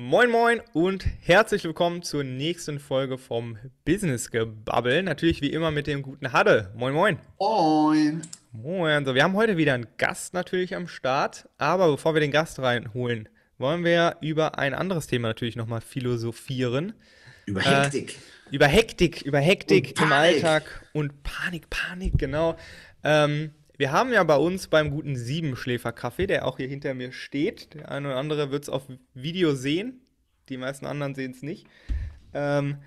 Moin Moin und herzlich willkommen zur nächsten Folge vom Business Gebubble. Natürlich wie immer mit dem guten Hadde. Moin Moin. Moin. Moin. So, wir haben heute wieder einen Gast natürlich am Start, aber bevor wir den Gast reinholen, wollen wir über ein anderes Thema natürlich nochmal philosophieren. Über Hektik. Äh, über Hektik, über Hektik im Alltag und Panik, Panik, genau. Ähm, wir haben ja bei uns beim guten Siebenschläfer-Kaffee, der auch hier hinter mir steht. Der eine oder andere wird es auf Video sehen. Die meisten anderen sehen es nicht. Ähm,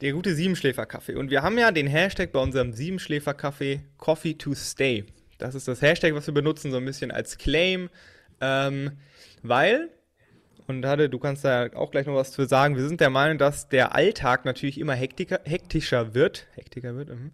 der gute Siebenschläfer-Kaffee. Und wir haben ja den Hashtag bei unserem Siebenschläfer-Kaffee Coffee to Stay. Das ist das Hashtag, was wir benutzen, so ein bisschen als Claim. Ähm, weil, und Hade, du kannst da auch gleich noch was zu sagen, wir sind der Meinung, dass der Alltag natürlich immer hektiker, hektischer wird. Hektiker wird, mhm.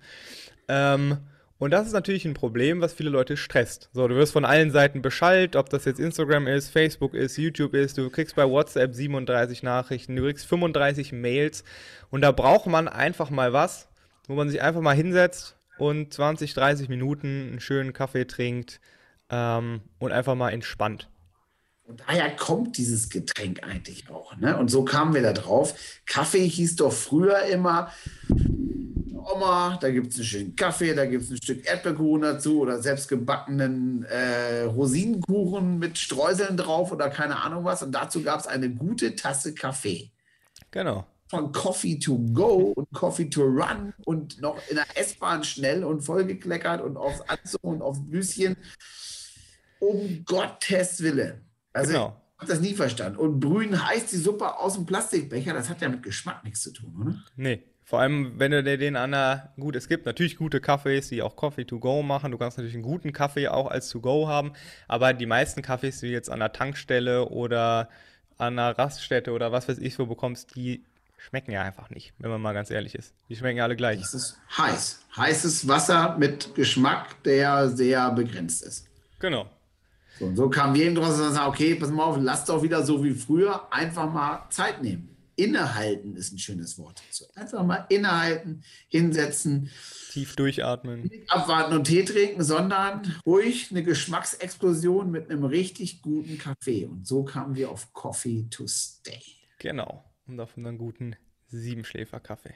ähm, und das ist natürlich ein Problem, was viele Leute stresst. So, du wirst von allen Seiten beschallt, ob das jetzt Instagram ist, Facebook ist, YouTube ist, du kriegst bei WhatsApp 37 Nachrichten, du kriegst 35 Mails und da braucht man einfach mal was, wo man sich einfach mal hinsetzt und 20, 30 Minuten einen schönen Kaffee trinkt ähm, und einfach mal entspannt. Und daher kommt dieses Getränk eigentlich auch. Ne? Und so kamen wir da drauf. Kaffee hieß doch früher immer, Oma, da gibt es einen schönen Kaffee, da gibt es ein Stück Erdbeerkuchen dazu oder selbstgebackenen äh, Rosinenkuchen mit Streuseln drauf oder keine Ahnung was. Und dazu gab es eine gute Tasse Kaffee. Genau. Von Coffee to go und Coffee to run und noch in der S-Bahn schnell und vollgekleckert und aufs Anzug und aufs Büschen. Um Gottes Willen. Also genau. ich habe das nie verstanden. Und brühen heißt die Suppe aus dem Plastikbecher, das hat ja mit Geschmack nichts zu tun, oder? Nee, vor allem, wenn du dir den an der, gut, es gibt natürlich gute Cafés, die auch Coffee to go machen. Du kannst natürlich einen guten Kaffee auch als to go haben. Aber die meisten Kaffees, die du jetzt an der Tankstelle oder an einer Raststätte oder was weiß ich wo bekommst, die schmecken ja einfach nicht, wenn man mal ganz ehrlich ist. Die schmecken ja alle gleich. Es ist heiß. Heißes Wasser mit Geschmack, der sehr begrenzt ist. Genau. So, und so wir eben draus und sagen, okay, pass mal auf, lass doch wieder so wie früher einfach mal Zeit nehmen. Innehalten ist ein schönes Wort dazu. Einfach mal innehalten, hinsetzen. Tief durchatmen. Nicht abwarten und Tee trinken, sondern ruhig eine Geschmacksexplosion mit einem richtig guten Kaffee. Und so kamen wir auf Coffee to Stay. Genau. Und auf unseren guten Siebenschläfer-Kaffee.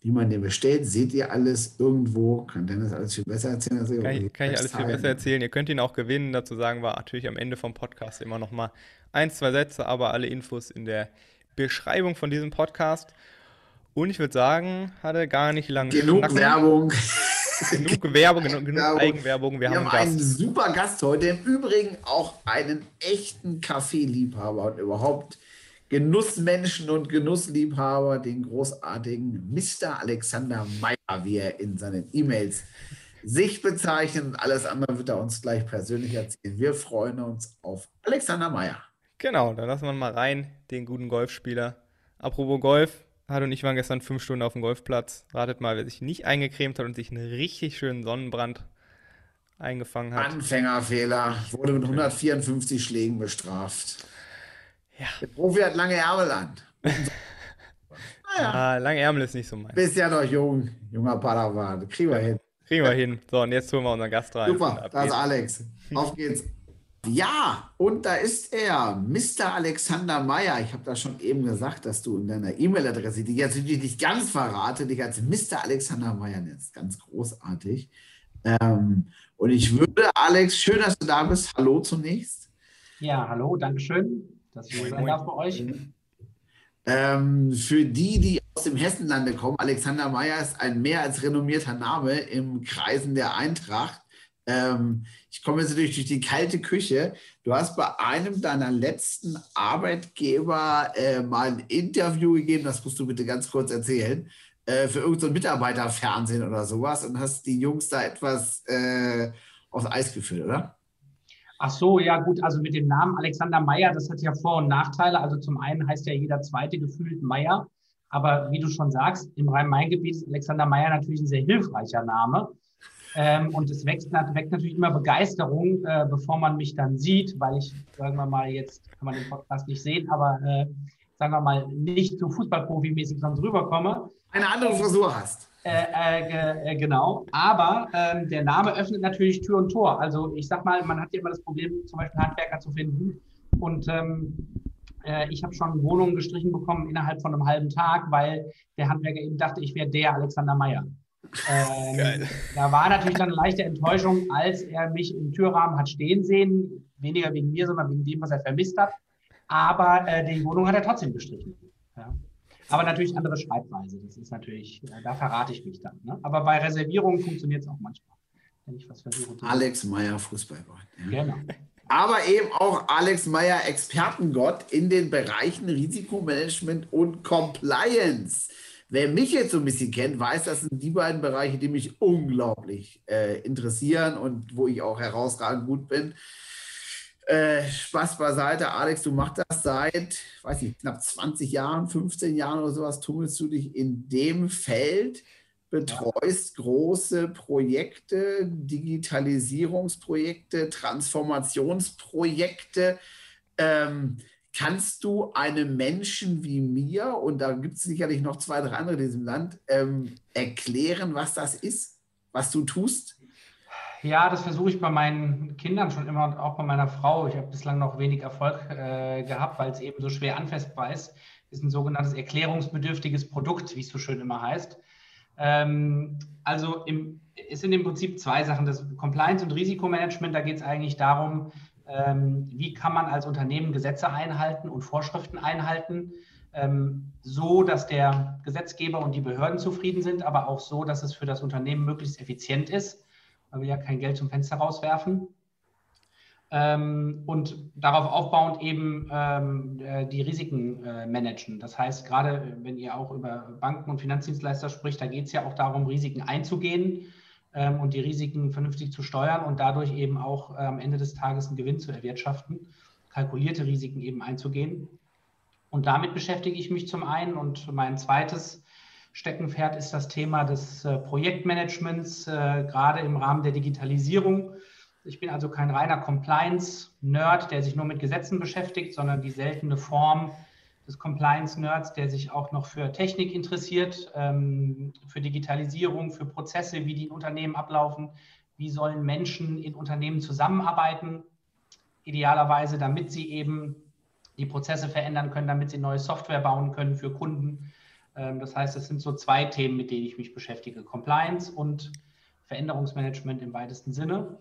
Wie man den bestellt, seht ihr alles irgendwo. Kann Dennis alles viel besser erzählen? Als kann ich, kann ich alles viel besser erzählen. Ihr könnt ihn auch gewinnen. Dazu sagen wir natürlich am Ende vom Podcast immer noch mal ein, zwei Sätze, aber alle Infos in der Beschreibung von diesem Podcast. Und ich würde sagen, hatte gar nicht lange Genug Schnacken. Werbung. genug Werbung, genug, genug Werbung. Eigenwerbung. Wir, Wir haben, einen, einen super Gast heute. Im Übrigen auch einen echten Kaffeeliebhaber und überhaupt Genussmenschen und Genussliebhaber, den großartigen Mr. Alexander Meyer, wie er in seinen E-Mails sich bezeichnet. Und alles andere wird er uns gleich persönlich erzählen. Wir freuen uns auf Alexander Meyer. Genau, dann lassen wir mal rein, den guten Golfspieler. Apropos Golf, hat und ich waren gestern fünf Stunden auf dem Golfplatz. Ratet mal, wer sich nicht eingecremt hat und sich einen richtig schönen Sonnenbrand eingefangen hat. Anfängerfehler, wurde mit 154 Schlägen bestraft. Ja. Der Profi hat lange Ärmel an. naja. Ah, lange Ärmel ist nicht so mein. Bist ja noch jung, junger Padawan. Kriegen wir hin. Kriegen wir hin. So, und jetzt holen wir unseren Gast rein. Super, das ist Alex. Auf geht's. Ja, und da ist er, Mr. Alexander Meyer. Ich habe da schon eben gesagt, dass du in deiner E-Mail-Adresse, die jetzt natürlich nicht ganz verrate, dich als Mr. Alexander Meyer nennst. Ganz großartig. Ähm, und ich würde, Alex, schön, dass du da bist. Hallo zunächst. Ja, hallo, Dankeschön, dass ich hier sein darf bei euch. Ähm, für die, die aus dem Hessenlande kommen, Alexander Meyer ist ein mehr als renommierter Name im Kreisen der Eintracht. Ähm, ich komme jetzt natürlich durch die kalte Küche. Du hast bei einem deiner letzten Arbeitgeber äh, mal ein Interview gegeben, das musst du bitte ganz kurz erzählen, äh, für irgendein so Mitarbeiterfernsehen oder sowas und hast die Jungs da etwas äh, aufs Eis geführt, oder? Ach so, ja gut, also mit dem Namen Alexander Meyer, das hat ja Vor- und Nachteile. Also zum einen heißt ja jeder zweite gefühlt Meyer, aber wie du schon sagst, im Rhein-Main-Gebiet ist Alexander Meyer natürlich ein sehr hilfreicher Name. Ähm, und es weckt, weckt, natürlich immer Begeisterung, äh, bevor man mich dann sieht, weil ich, sagen wir mal, jetzt kann man den Podcast nicht sehen, aber äh, sagen wir mal, nicht so Fußballprofi-mäßig sonst rüberkomme. Eine andere Frisur hast. Äh, äh, äh, genau, aber ähm, der Name öffnet natürlich Tür und Tor. Also ich sag mal, man hat ja immer das Problem, zum Beispiel Handwerker zu finden. Und ähm, Äh, ich habe schon Wohnungen gestrichen bekommen innerhalb von einem halben Tag, weil der Handwerker eben dachte, ich wäre der Alexander Meyer. Ähm. Da war natürlich dann eine leichte Enttäuschung, als er mich im Türrahmen hat stehen sehen. Weniger wegen mir, sondern wegen dem, was er vermisst hat. Aber äh, die Wohnung hat er trotzdem gestrichen. Ja. Aber natürlich andere Schreibweise. Das ist natürlich, äh, da verrate ich mich dann. Ne? Aber bei Reservierungen funktioniert es auch manchmal. Wenn ich was versuche. Alex Meyer, Fußballgott. Ja. Genau. Aber eben auch Alex Meyer, Expertengott in den Bereichen Risikomanagement und Compliance. Wer mich jetzt so ein bisschen kennt, weiß, das sind die beiden Bereiche, die mich unglaublich äh, interessieren und wo ich auch herausragend gut bin. Äh, Spaß beiseite, Alex, du machst das seit, weiß ich, knapp 20 Jahren, 15 Jahren oder sowas, tummelst du dich in dem Feld, betreust große Projekte, Digitalisierungsprojekte, Transformationsprojekte. Ähm, kannst du einem Menschen wie mir, und da gibt es sicherlich noch zwei, drei andere in diesem Land, ähm, erklären, was das ist, was du tust? Ja, das versuche ich bei meinen Kindern schon immer und auch bei meiner Frau. Ich habe bislang noch wenig Erfolg äh, gehabt, weil es eben so schwer anfestbar ist. Ist ein sogenanntes erklärungsbedürftiges Produkt, wie es so schön immer heißt. Ähm, also im, es sind im Prinzip zwei Sachen. Das Compliance und Risikomanagement, da geht es eigentlich darum, wie kann man als Unternehmen Gesetze einhalten und Vorschriften einhalten, ähm, so dass der Gesetzgeber und die Behörden zufrieden sind, aber auch so, dass es für das Unternehmen möglichst effizient ist weil wir ja kein Geld zum Fenster rauswerfen. Ähm, und darauf aufbauend eben ähm, äh, die Risiken äh, managen. Das heißt, gerade wenn ihr auch über Banken und Finanzdienstleister spricht, da geht es ja auch darum, Risiken einzugehen ähm, und die Risiken vernünftig zu steuern und dadurch eben auch äh, am Ende des Tages einen Gewinn zu erwirtschaften, kalkulierte Risiken eben einzugehen. Und damit beschäftige ich mich zum einen und mein zweites Steckenpferd ist das Thema des äh, Projektmanagements, äh, gerade im Rahmen der Digitalisierung. Ich bin also kein reiner Compliance-Nerd, der sich nur mit Gesetzen beschäftigt, sondern die seltene Form des Compliance-Nerds, der sich auch noch für Technik interessiert, ähm, für Digitalisierung, für Prozesse, wie die in Unternehmen ablaufen, wie sollen Menschen in Unternehmen zusammenarbeiten, idealerweise, damit sie eben die Prozesse verändern können, damit sie neue Software bauen können für Kunden ähm, das heißt, es sind so zwei Themen, mit denen ich mich beschäftige. Compliance und Veränderungsmanagement im weitesten Sinne.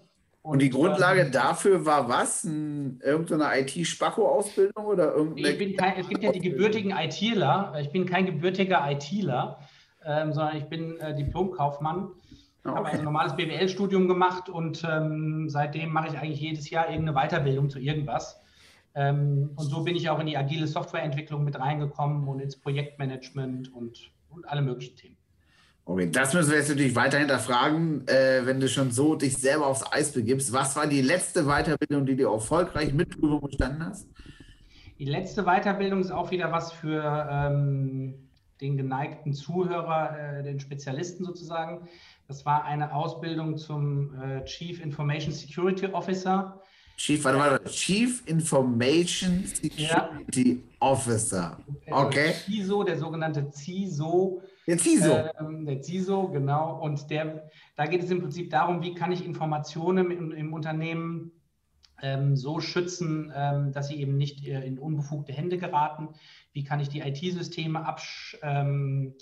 Und, die Grundlage dafür war was? Ein, irgendeine IT-Spacko-Ausbildung oder irgendeine? Ich bin kein, es gibt ja die gebürtigen ITler. Ich bin kein gebürtiger ITler, ähm, sondern ich bin äh, Diplomkaufmann. Ich okay. habe ein normales BWL-Studium gemacht und ähm, seitdem mache ich eigentlich jedes Jahr irgendeine Weiterbildung zu irgendwas. Ähm, und so bin ich auch in die agile Softwareentwicklung mit reingekommen und ins Projektmanagement und, und alle möglichen Themen. Okay, das müssen wir jetzt natürlich weiter hinterfragen, äh, wenn du schon so dich selber aufs Eis begibst. Was war die letzte Weiterbildung, die du erfolgreich mit Prüfung bestanden hast? Die letzte Weiterbildung ist auch wieder was für ähm, den geneigten Zuhörer, äh, den Spezialisten sozusagen. Das war eine Ausbildung zum äh, Chief Information Security Officer. Chief, warte, warte, Chief Information Security ja. Officer. Okay. Der CISO, der sogenannte CISO. Der CISO. Ähm, der CISO, genau. Und der, da geht es im Prinzip darum, wie kann ich Informationen im, im Unternehmen ähm, so schützen, ähm, dass sie eben nicht äh, in unbefugte Hände geraten. Wie kann ich die IT-Systeme abschützen,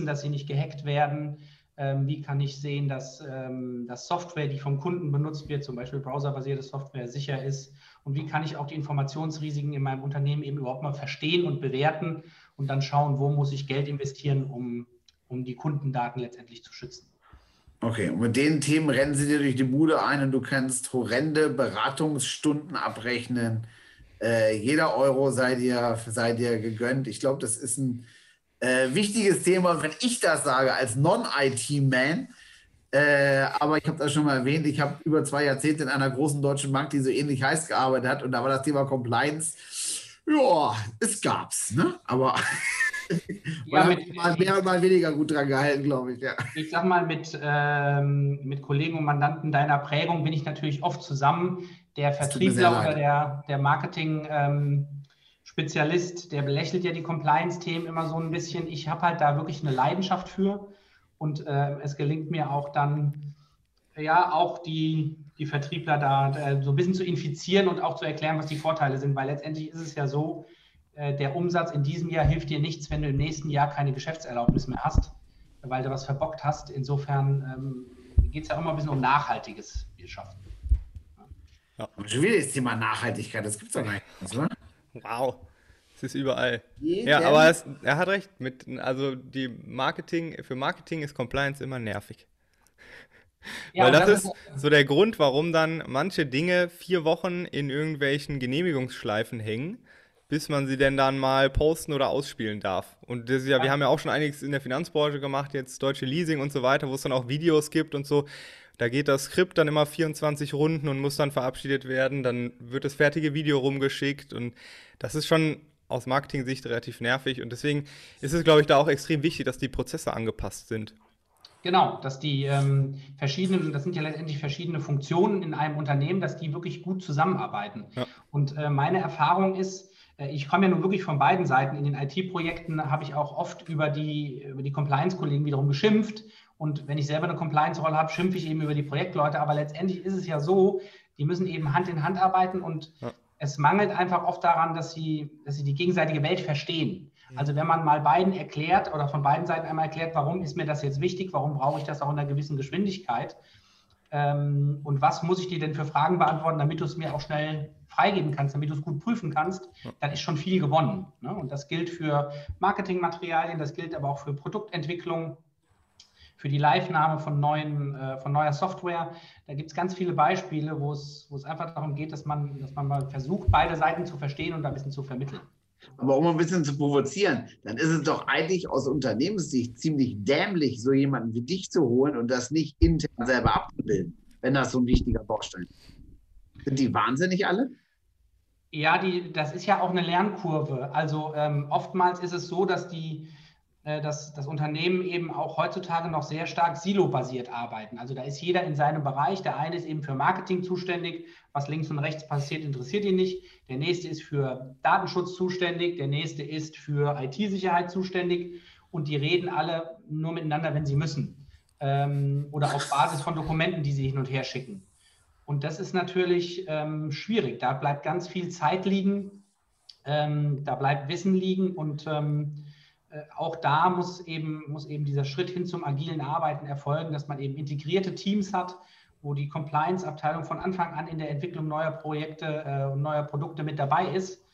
ähm, dass sie nicht gehackt werden? Ähm, wie kann ich sehen, dass, ähm, dass Software, die vom Kunden benutzt wird, zum Beispiel browserbasierte Software, sicher ist und wie kann ich auch die Informationsrisiken in meinem Unternehmen eben überhaupt mal verstehen und bewerten und dann schauen, wo muss ich Geld investieren, um, um die Kundendaten letztendlich zu schützen. Okay, und mit den Themen rennen sie dir durch die Bude ein und du kannst horrende Beratungsstunden abrechnen. Äh, jeder Euro sei dir, sei dir gegönnt. Ich glaube, das ist ein äh, wichtiges Thema, wenn ich das sage, als Non-IT-Man. Äh, aber ich habe das schon mal erwähnt, ich habe über zwei Jahrzehnte in einer großen deutschen Bank, die so ähnlich heiß gearbeitet hat, und da war das Thema Compliance. Ja, es gab's, ne? Aber ja, mit, mal mehr und mal weniger gut dran gehalten, glaube ich. Ja. Ich sag mal, mit, ähm, mit Kollegen und Mandanten deiner Prägung bin ich natürlich oft zusammen. Der Vertriebler oder der, der Marketing. Ähm, Spezialist, der belächelt ja die Compliance-Themen immer so ein bisschen. Ich habe halt da wirklich eine Leidenschaft für und äh, es gelingt mir auch dann, ja, auch die, die Vertriebler da äh, so ein bisschen zu infizieren und auch zu erklären, was die Vorteile sind, weil letztendlich ist es ja so, äh, der Umsatz in diesem Jahr hilft dir nichts, wenn du im nächsten Jahr keine Geschäftserlaubnis mehr hast, weil du was verbockt hast. Insofern ähm, geht es ja immer ein bisschen um nachhaltiges Wirtschaften. Ja. Schon wieder das Thema Nachhaltigkeit, das gibt es doch gar nicht. Oder? Wow. Es ist überall. Jeden ja, aber es, er hat recht. Mit, also die Marketing, für Marketing ist Compliance immer nervig. Ja, Weil das, das ist so der Grund, warum dann manche Dinge vier Wochen in irgendwelchen Genehmigungsschleifen hängen, bis man sie denn dann mal posten oder ausspielen darf. Und das ja, wir haben ja auch schon einiges in der Finanzbranche gemacht, jetzt Deutsche Leasing und so weiter, wo es dann auch Videos gibt und so. Da geht das Skript dann immer 24 Runden und muss dann verabschiedet werden. Dann wird das fertige Video rumgeschickt und das ist schon aus Marketing-Sicht relativ nervig. Und deswegen ist es, glaube ich, da auch extrem wichtig, dass die Prozesse angepasst sind. Genau, dass die ähm, verschiedenen, das sind ja letztendlich verschiedene Funktionen in einem Unternehmen, dass die wirklich gut zusammenarbeiten. Ja. Und äh, meine Erfahrung ist, äh, ich komme ja nun wirklich von beiden Seiten. In den IT-Projekten habe ich auch oft über die, über die Compliance-Kollegen wiederum geschimpft. Und wenn ich selber eine Compliance-Rolle habe, schimpfe ich eben über die Projektleute. Aber letztendlich ist es ja so, die müssen eben Hand in Hand arbeiten und ja. es mangelt einfach oft daran, dass sie, dass sie die gegenseitige Welt verstehen. Mhm. Also wenn man mal beiden erklärt oder von beiden Seiten einmal erklärt, warum ist mir das jetzt wichtig, warum brauche ich das auch in einer gewissen Geschwindigkeit ähm, und was muss ich dir denn für Fragen beantworten, damit du es mir auch schnell freigeben kannst, damit du es gut prüfen kannst, dann ist schon viel gewonnen. Ne? Und das gilt für Marketingmaterialien, das gilt aber auch für Produktentwicklung, für die Live-Nahme von, neuen, äh, von neuer Software. Da gibt es ganz viele Beispiele, wo es, wo es einfach darum geht, dass man, dass man mal versucht, beide Seiten zu verstehen und da ein bisschen zu vermitteln. Aber um ein bisschen zu provozieren, dann ist es doch eigentlich aus Unternehmenssicht ziemlich dämlich, so jemanden wie dich zu holen und das nicht intern selber abzubilden, wenn das so ein wichtiger Baustein ist. Sind die wahnsinnig alle? Ja, die, das ist ja auch eine Lernkurve. Also ähm, oftmals ist es so, dass die, dass das Unternehmen eben auch heutzutage noch sehr stark silobasiert arbeiten. Also da ist jeder in seinem Bereich. Der eine ist eben für Marketing zuständig. Was links und rechts passiert, interessiert ihn nicht. Der nächste ist für Datenschutz zuständig. Der nächste ist für IT-Sicherheit zuständig. Und die reden alle nur miteinander, wenn sie müssen. Ähm, oder auf Basis von Dokumenten, die sie hin und her schicken. Und das ist natürlich ähm, schwierig. Da bleibt ganz viel Zeit liegen. Ähm, da bleibt Wissen liegen und ähm, äh, auch da muss eben, muss eben dieser Schritt hin zum agilen Arbeiten erfolgen, dass man eben integrierte Teams hat, wo die Compliance-Abteilung von Anfang an in der Entwicklung neuer Projekte äh, und neuer Produkte mit dabei ist.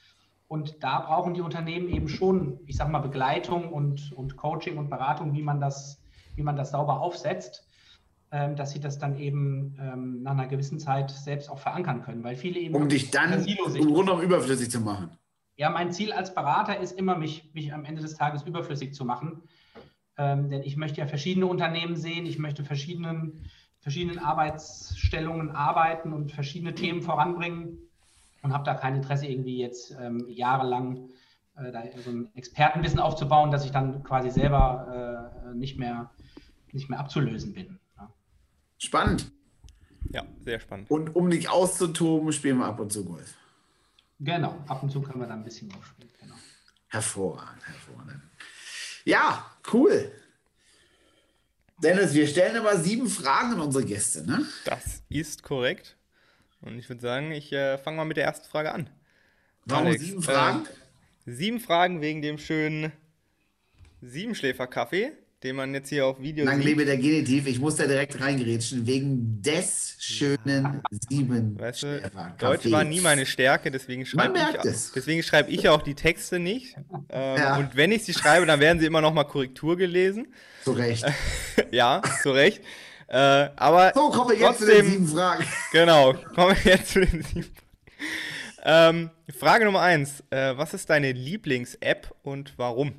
Und da brauchen die Unternehmen eben schon, ich sage mal, Begleitung und, und Coaching und Beratung, wie man das, wie man das sauber aufsetzt, ähm, dass sie das dann eben ähm, nach einer gewissen Zeit selbst auch verankern können. Weil viele eben. Um dich dann rundum überflüssig zu machen. Ja, mein Ziel als Berater ist immer, mich, mich am Ende des Tages überflüssig zu machen. Ähm, denn ich möchte ja verschiedene Unternehmen sehen, ich möchte verschiedenen, verschiedenen Arbeitsstellungen arbeiten und verschiedene Themen voranbringen und habe da kein Interesse, irgendwie jetzt ähm, jahrelang äh, da so ein Expertenwissen aufzubauen, dass ich dann quasi selber äh, nicht, mehr, nicht mehr abzulösen bin. Ja. Spannend. Ja, sehr spannend. Und um dich auszutoben, spielen wir ab und zu Golf. Genau, ab und zu können wir da ein bisschen aufspielen. Genau. Hervorragend, hervorragend. Ja, cool. Dennis, wir stellen aber sieben Fragen an unsere Gäste, ne? Das ist korrekt. Und ich würde sagen, ich äh, fange mal mit der ersten Frage an. Warum Alex, sieben Fragen? Äh, sieben Fragen wegen dem schönen Siebenschläfer-Kaffee den man jetzt hier auf Video Lang sieht. lebe der Genitiv, ich muss da direkt reingrätschen, wegen des schönen sieben weißt du, Deutsch war nie meine Stärke, deswegen schreibe ich, deswegen schreibe ich auch die Texte nicht. Ähm, ja. Und wenn ich sie schreibe, dann werden sie immer noch mal Korrektur gelesen. Zu Recht. ja, zu Recht. Äh, aber so, kommen wir jetzt trotzdem, zu den sieben Fragen. Genau, kommen wir jetzt zu den sieben ähm, Frage Nummer eins. Äh, was ist deine Lieblings-App und warum?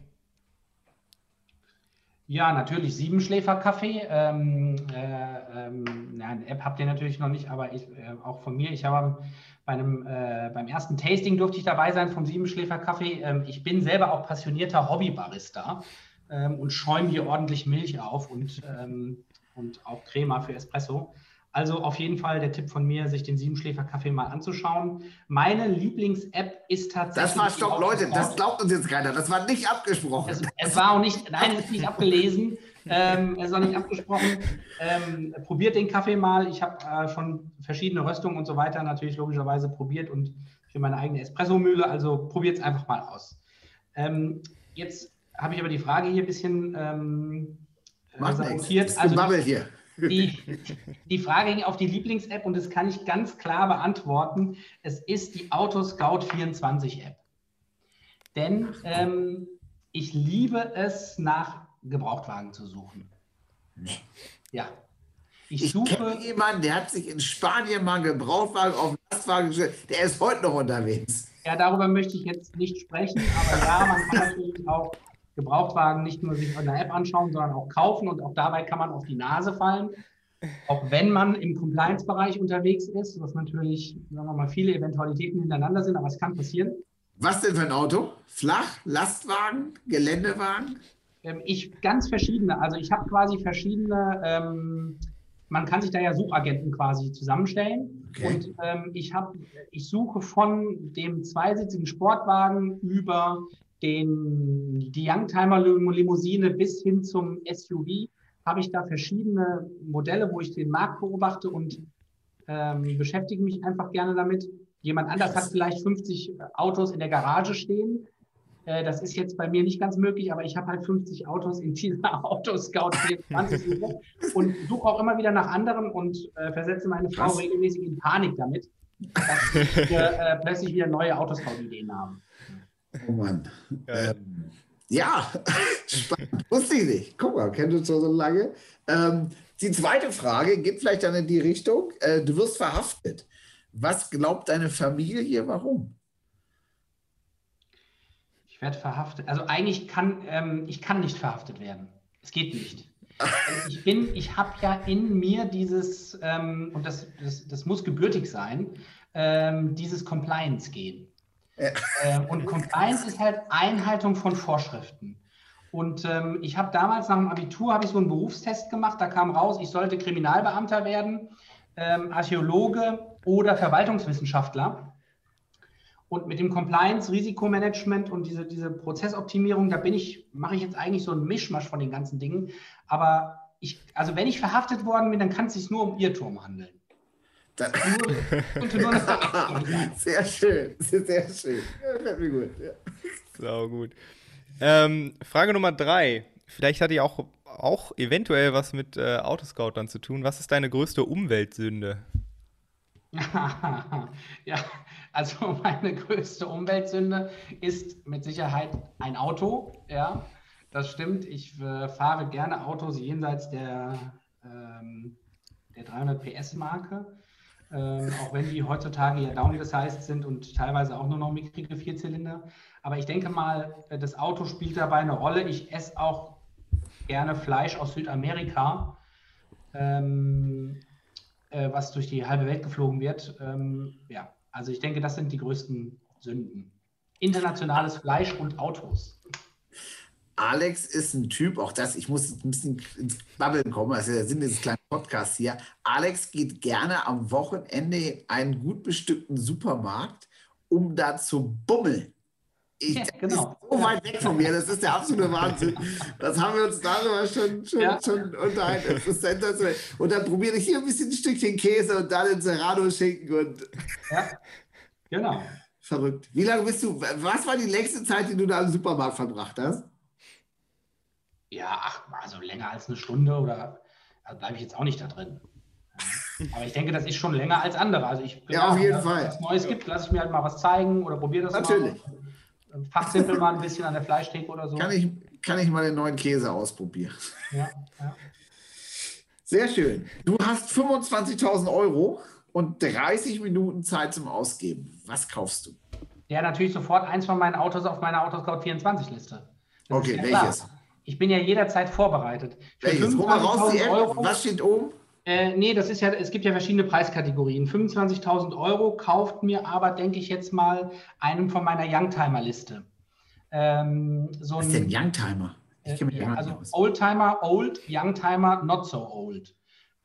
Ja, natürlich Siebenschläfer-Kaffee. Ähm, äh, ähm, ja, eine App habt ihr natürlich noch nicht, aber ich, äh, auch von mir. Ich habe bei einem, äh, beim ersten Tasting durfte ich dabei sein vom Siebenschläfer-Kaffee. Ähm, ich bin selber auch passionierter Hobbybarista ähm, und schäume hier ordentlich Milch auf und, ähm, und auch Crema für Espresso. Also auf jeden Fall der Tipp von mir, sich den Siebenschläfer-Kaffee mal anzuschauen. Meine Lieblings-App ist tatsächlich. Das war, stopp, Leute, das glaubt uns jetzt keiner. Das war nicht abgesprochen. Es, es war auch nicht, nein, es ist nicht abgelesen. ähm, es ist auch nicht abgesprochen. Ähm, probiert den Kaffee mal. Ich habe äh, schon verschiedene Röstungen und so weiter natürlich logischerweise probiert und für meine eigene Espresso-Mühle. Also probiert es einfach mal aus. Ähm, jetzt habe ich aber die Frage hier ein bisschen ähm, sortiert. Also hier. Die, die Frage ging auf die Lieblings-App und das kann ich ganz klar beantworten. Es ist die Autoscout 24 App. Denn ähm, ich liebe es, nach Gebrauchtwagen zu suchen. Ja. Ich, ich kenne jemanden, der hat sich in Spanien mal einen Gebrauchtwagen auf den Lastwagen gestellt. Der ist heute noch unterwegs. Ja, darüber möchte ich jetzt nicht sprechen, aber ja, man kann natürlich auch Gebrauchtwagen nicht nur sich in der App anschauen, sondern auch kaufen und auch dabei kann man auf die Nase fallen. Auch wenn man im Compliance-Bereich unterwegs ist, was natürlich, sagen wir mal, viele Eventualitäten hintereinander sind, aber es kann passieren. Was denn für ein Auto? Flach, Lastwagen, Geländewagen? Ähm, ich ganz verschiedene. Also ich habe quasi verschiedene. Ähm, man kann sich da ja Suchagenten quasi zusammenstellen. Okay. Und ähm, ich habe, ich suche von dem zweisitzigen Sportwagen über den die Youngtimer Limousine bis hin zum SUV habe ich da verschiedene Modelle, wo ich den Markt beobachte und ähm, beschäftige mich einfach gerne damit. Jemand anders hat vielleicht 50 Autos in der Garage stehen. Äh, das ist jetzt bei mir nicht ganz möglich, aber ich habe halt 50 Autos in dieser Autoscout 24 und suche auch immer wieder nach anderen und äh, versetze meine Frau Was? regelmäßig in Panik damit, dass wir äh, plötzlich wieder neue Autoscout-Ideen haben. Oh Mann. Ähm, ja, spannend. Wusste ich nicht. Guck mal, kennt uns so lange. Ähm, die zweite Frage geht vielleicht dann in die Richtung, äh, du wirst verhaftet. Was glaubt deine Familie, warum? Ich werde verhaftet. Also eigentlich kann ähm, ich kann nicht verhaftet werden. Es geht nicht. Also ich bin, ich habe ja in mir dieses, ähm, und das, das, das, muss gebürtig sein, ähm, dieses Compliance-Gehen. Ja. Ähm, und Compliance ist halt Einhaltung von Vorschriften. Und ähm, ich habe damals nach dem Abitur habe ich so einen Berufstest gemacht. Da kam raus, ich sollte Kriminalbeamter werden, ähm, Archäologe oder Verwaltungswissenschaftler. Und mit dem Compliance, Risikomanagement und diese, diese Prozessoptimierung, da bin ich, mache ich jetzt eigentlich so einen Mischmasch von den ganzen Dingen. Aber ich, also wenn ich verhaftet worden bin, dann kann es sich nur um Irrtum handeln. sehr schön, sehr schön. Ja, mir gut. Ja. Sau gut. Ähm, Frage Nummer drei. Vielleicht hat die auch, auch eventuell was mit äh, Autoscout dann zu tun. Was ist deine größte Umweltsünde? ja, also meine größte Umweltsünde ist mit Sicherheit ein Auto. Ja, das stimmt. Ich äh, fahre gerne Autos jenseits der, ähm, der 300 PS-Marke. Ähm, auch wenn die heutzutage ja downgesized sind und teilweise auch nur noch mickrige Vierzylinder. Aber ich denke mal, äh, das Auto spielt dabei eine Rolle. Ich esse auch gerne Fleisch aus Südamerika, ähm, äh, was durch die halbe Welt geflogen wird. Ähm, ja, also ich denke, das sind die größten Sünden. Internationales Fleisch und Autos. Alex ist ein Typ, auch das, ich muss ein bisschen ins Babbeln kommen, also der Sinn dieses kleinen Podcasts hier. Alex geht gerne am Wochenende in einen gut bestückten Supermarkt, um da zu bummeln. Ich, ja, genau. ist so weit weg von mir, das ist der absolute Wahnsinn. Das haben wir uns darüber schon, schon, ja. schon unterhalten. Das ist sensationell. Und dann probiere ich hier ein bisschen ein Stückchen Käse und dann den Serrano-Schinken und. Ja, genau. Verrückt. Wie lange bist du, was war die längste Zeit, die du da im Supermarkt verbracht hast? Ja, ach, also länger als eine Stunde oder also bleibe ich jetzt auch nicht da drin. Aber ich denke, das ist schon länger als andere. Also ich ja, auf jeden wenn Fall. es Neues gibt, lasse ich mir halt mal was zeigen oder probiere das Natürlich. mal. Natürlich. Fachsimpel mal ein bisschen an der Fleischtheke oder so. Kann ich, kann ich mal den neuen Käse ausprobieren. Ja, ja. Sehr schön. Du hast 25.000 Euro und 30 Minuten Zeit zum Ausgeben. Was kaufst du? Ja, natürlich sofort eins von meinen Autos auf meiner Autoscout 24-Liste. Okay, ja welches? Klar. Ich bin ja jederzeit vorbereitet. Für Welches? Hol mal raus die App. Euro, Was steht oben? Äh, nee, das ist ja, es gibt ja verschiedene Preiskategorien. 25.000 Euro kauft mir aber, denke ich jetzt mal, einen von meiner Youngtimer-Liste. Ähm, so Was ist denn Youngtimer? Ich kenne mich äh, also aus. Oldtimer, Old, Youngtimer, not so old.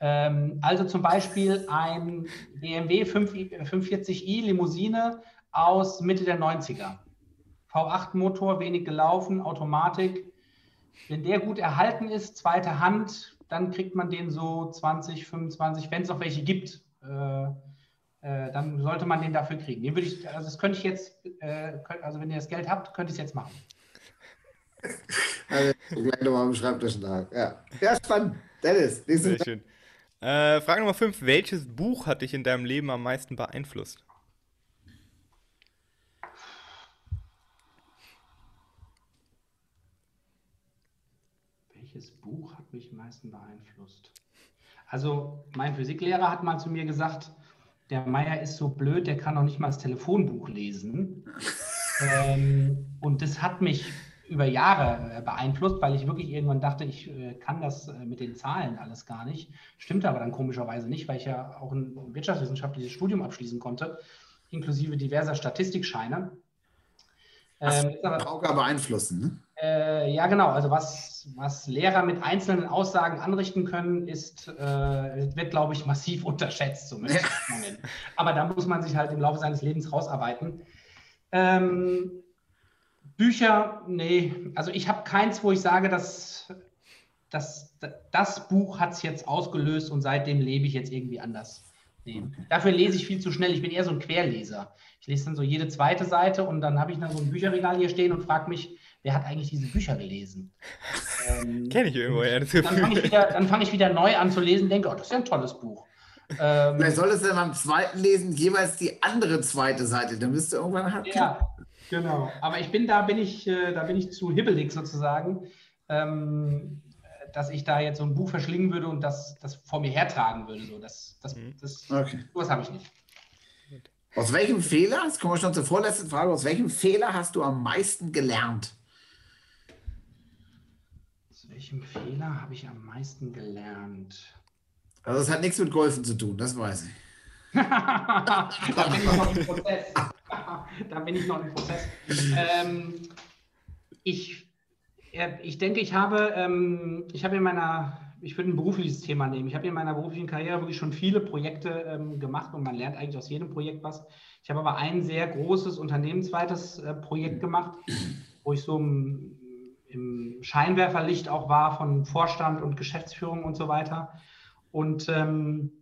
Ähm, also zum Beispiel ein BMW 540i Limousine aus Mitte der 90er. V8-Motor, wenig gelaufen, Automatik, wenn der gut erhalten ist, zweite Hand, dann kriegt man den so 20, 25, wenn es noch welche gibt, äh, äh, dann sollte man den dafür kriegen. Den würde ich, also das könnte ich jetzt, äh, könnt, also wenn ihr das Geld habt, könnte ich es jetzt machen. Also, gleich nochmal am Schreibtisch nach. Ja. ja, spannend. Dennis, nächste Sehr schön. Äh, Frage Nummer 5. Welches Buch hat dich in deinem Leben am meisten beeinflusst? Welches Buch hat mich am meisten beeinflusst? Also, mein Physiklehrer hat mal zu mir gesagt, der Meier ist so blöd, der kann noch nicht mal das Telefonbuch lesen. ähm, und das hat mich über Jahre äh, beeinflusst, weil ich wirklich irgendwann dachte, ich äh, kann das äh, mit den Zahlen alles gar nicht. Stimmte aber dann komischerweise nicht, weil ich ja auch ein wirtschaftswissenschaftliches Studium abschließen konnte, inklusive diverser Statistikscheine. Ähm, aber beeinflussen, ne? Äh, ja, genau. Also was, was Lehrer mit einzelnen Aussagen anrichten können, ist, äh, wird, glaube ich, massiv unterschätzt. Ja. Aber da muss man sich halt im Laufe seines Lebens rausarbeiten. Ähm, Bücher, nee, also ich habe keins, wo ich sage, dass, dass das Buch hat es jetzt ausgelöst und seitdem lebe ich jetzt irgendwie anders. Nee. Dafür lese ich viel zu schnell. Ich bin eher so ein Querleser. Ich lese dann so jede zweite Seite und dann habe ich dann so ein Bücherregal hier stehen und frage mich, wer hat eigentlich diese Bücher gelesen? Ähm, Kenne ich irgendwo, ja. Das dann fange ich, wieder, fang ich wieder neu an zu lesen, denke, oh, das ist ja ein tolles Buch. Ähm, Vielleicht solltest du dann beim zweiten Lesen jeweils die andere zweite Seite, dann bist du irgendwann halt. Ja, genau. Aber ich bin da, bin ich, äh, da bin ich zu hibbelig sozusagen, ähm, dass ich da jetzt so ein Buch verschlingen würde und das, das vor mir hertragen würde. So, das, das, mhm. das, okay. Sowas habe ich nicht. Aus welchem Fehler, jetzt kommen wir schon zur vorletzten Frage, aus welchem Fehler hast du am meisten gelernt? Welchem Fehler habe ich am meisten gelernt? Also es hat nichts mit Golfen zu tun, das weiß ich. da bin ich noch im Prozess. da bin ich noch im Prozess. Ähm, ich, ich denke, ich habe, ähm, ich habe in meiner ich würde ein berufliches Thema nehmen. Ich habe in meiner beruflichen Karriere wirklich schon viele Projekte ähm, gemacht und man lernt eigentlich aus jedem Projekt was. Ich habe aber ein sehr großes unternehmensweites äh, Projekt gemacht, wo ich so im, im, Scheinwerferlicht auch war von Vorstand und Geschäftsführung und so weiter. Und ähm,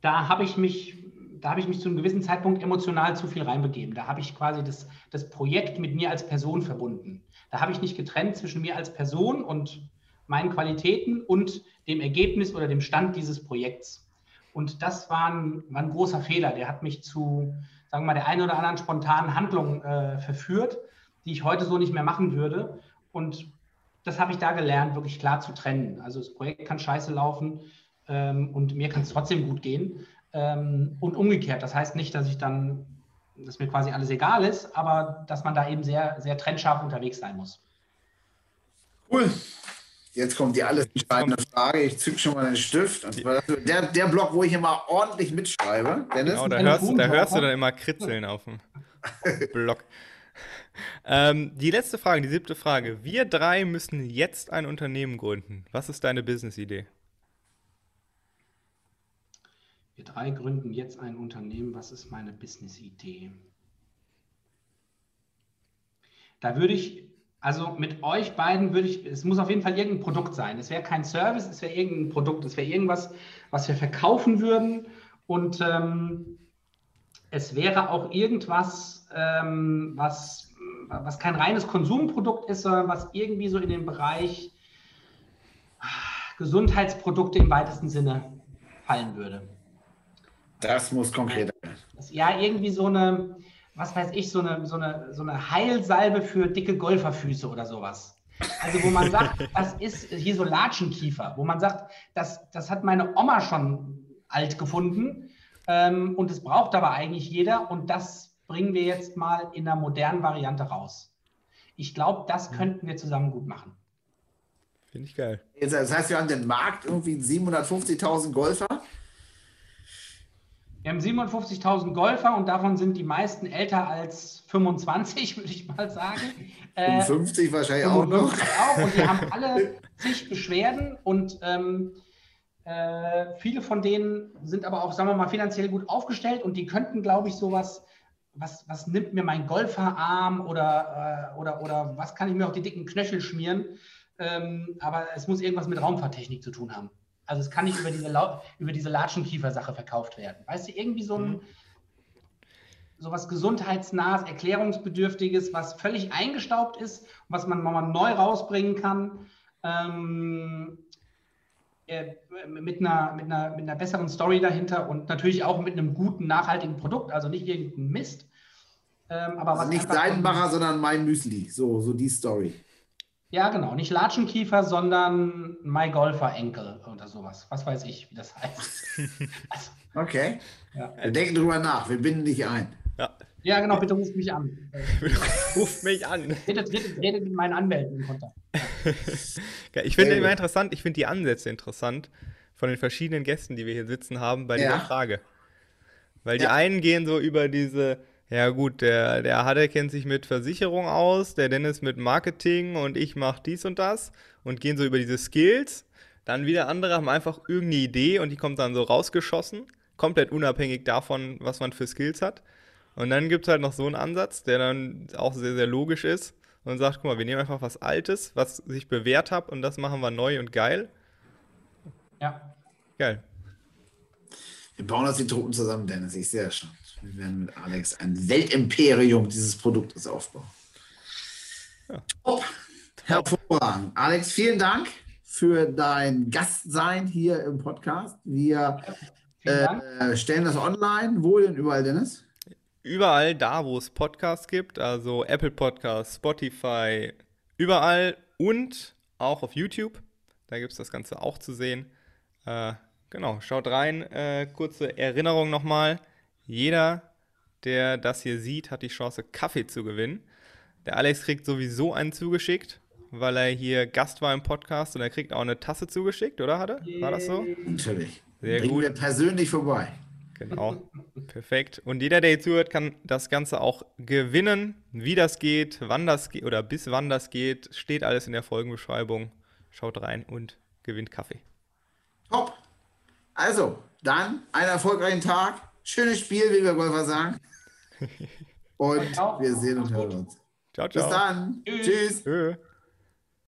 da habe ich mich da habe ich mich zu einem gewissen Zeitpunkt emotional zu viel reinbegeben. Da habe ich quasi das, das Projekt mit mir als Person verbunden. Da habe ich nicht getrennt zwischen mir als Person und meinen Qualitäten und dem Ergebnis oder dem Stand dieses Projekts. Und das war ein, war ein großer Fehler. Der hat mich zu, sagen wir mal, der einen oder anderen spontanen Handlung äh, verführt, die ich heute so nicht mehr machen würde. Und das habe ich da gelernt, wirklich klar zu trennen. Also das Projekt kann scheiße laufen ähm, und mir kann es trotzdem gut gehen. Ähm, und umgekehrt. Das heißt nicht, dass ich dann, dass mir quasi alles egal ist, aber dass man da eben sehr, sehr trennscharf unterwegs sein muss. Cool. Jetzt kommt die alles entscheidende Frage. Ich zücke schon mal den Stift. der, der Block, wo ich immer ordentlich mitschreibe. Dennis? Genau, da hörst, da hörst du dann immer Kritzeln auf dem Block. Ähm, die letzte Frage, die siebte Frage. Wir drei müssen jetzt ein Unternehmen gründen. Was ist deine Business-Idee? Wir drei gründen jetzt ein Unternehmen. Was ist meine Business-Idee? Da würde ich also mit euch beiden würde ich, es muss auf jeden Fall irgendein Produkt sein. Es wäre kein Service, es wäre irgendein Produkt, es wäre irgendwas, was wir verkaufen würden. Und ähm, es wäre auch irgendwas, ähm, was, was kein reines Konsumprodukt ist, sondern was irgendwie so in den Bereich Gesundheitsprodukte im weitesten Sinne fallen würde. Das muss konkret sein. Ja, irgendwie so eine, was weiß ich, so eine, so eine, so eine Heilsalbe für dicke Golferfüße oder sowas. Also wo man sagt, das ist hier so Latschenkiefer, wo man sagt, das, das hat meine Oma schon alt gefunden ähm, und es braucht aber eigentlich jeder und das bringen wir jetzt mal in einer modernen Variante raus. Ich glaube, das könnten wir zusammen gut machen. Finde ich geil. Das heißt, wir haben den Markt irgendwie 750.000 Golfer wir haben 57.000 Golfer und davon sind die meisten älter als 25, würde ich mal sagen. 50 äh, wahrscheinlich auch noch. Auch, und die haben alle zig Beschwerden und ähm, äh, viele von denen sind aber auch, sagen wir mal, finanziell gut aufgestellt und die könnten, glaube ich, sowas, was, was nimmt mir mein Golferarm oder, äh, oder, oder was kann ich mir auf die dicken Knöchel schmieren? Ähm, aber es muss irgendwas mit Raumfahrttechnik zu tun haben. Also es kann nicht über diese, über diese Latschenkiefer-Sache verkauft werden. Weißt du, irgendwie so ein mhm. so was gesundheitsnahes, erklärungsbedürftiges, was völlig eingestaubt ist, was man nochmal neu rausbringen kann. Ähm, äh, mit, einer, mit, einer, mit einer besseren Story dahinter und natürlich auch mit einem guten, nachhaltigen Produkt, also nicht irgendein Mist. Ähm, aber also nicht Seidenbacher, sondern mein Müsli, so, so die Story. Ja, genau. Nicht Latschenkiefer, sondern My Golfer Enkel oder sowas. Was weiß ich, wie das heißt. also, okay. Ja. Wir denken drüber nach. Wir binden dich ein. Ja. Ja, genau, bitte ruft mich an. ruft mich an. Redet, redet, mit meinen Anwälten in Kontakt. ich finde immer interessant, ich finde die Ansätze interessant von den verschiedenen Gästen, die wir hier sitzen haben, bei ja. dieser Frage. Weil ja. die einen gehen so über diese, ja gut, der, der Hadde kennt sich mit Versicherung aus, der Dennis mit Marketing und ich mache dies und das und gehen so über diese Skills. Dann wieder andere haben einfach irgendeine Idee und die kommt dann so rausgeschossen, komplett unabhängig davon, was man für Skills hat. Und dann gibt es halt noch so einen Ansatz, der dann auch sehr, sehr logisch ist und sagt, guck mal, wir nehmen einfach was Altes, was sich bewährt hat und das machen wir neu und geil. Ja. Geil. Wir bauen das die Truppen zusammen, Dennis. Ich sehe das schon. Wir werden mit Alex ein Weltimperium dieses Produktes aufbauen. Ja. Top. Hervorragend. Alex, vielen Dank für dein Gastsein hier im Podcast. Wir äh, stellen das online. Wo denn überall, Dennis? Überall da, wo es Podcasts gibt, also Apple Podcasts, Spotify, überall und auch auf YouTube. Da gibt es das Ganze auch zu sehen. Äh, genau, schaut rein. Äh, kurze Erinnerung nochmal. Jeder, der das hier sieht, hat die Chance, Kaffee zu gewinnen. Der Alex kriegt sowieso einen zugeschickt, weil er hier Gast war im Podcast und er kriegt auch eine Tasse zugeschickt, oder hat er? War das so? Natürlich. Sehr Bringen gut. wir persönlich vorbei. Genau. Perfekt. Und jeder, der hier zuhört, kann das Ganze auch gewinnen. Wie das geht, wann das geht oder bis wann das geht, steht alles in der Folgenbeschreibung. Schaut rein und gewinnt Kaffee. Top. Also, dann einen erfolgreichen Tag. Schönes Spiel, wie wir Golfer sagen. Und wir sehen und hören uns. Ciao, ciao. Bis dann. Tschüss. Tschüss.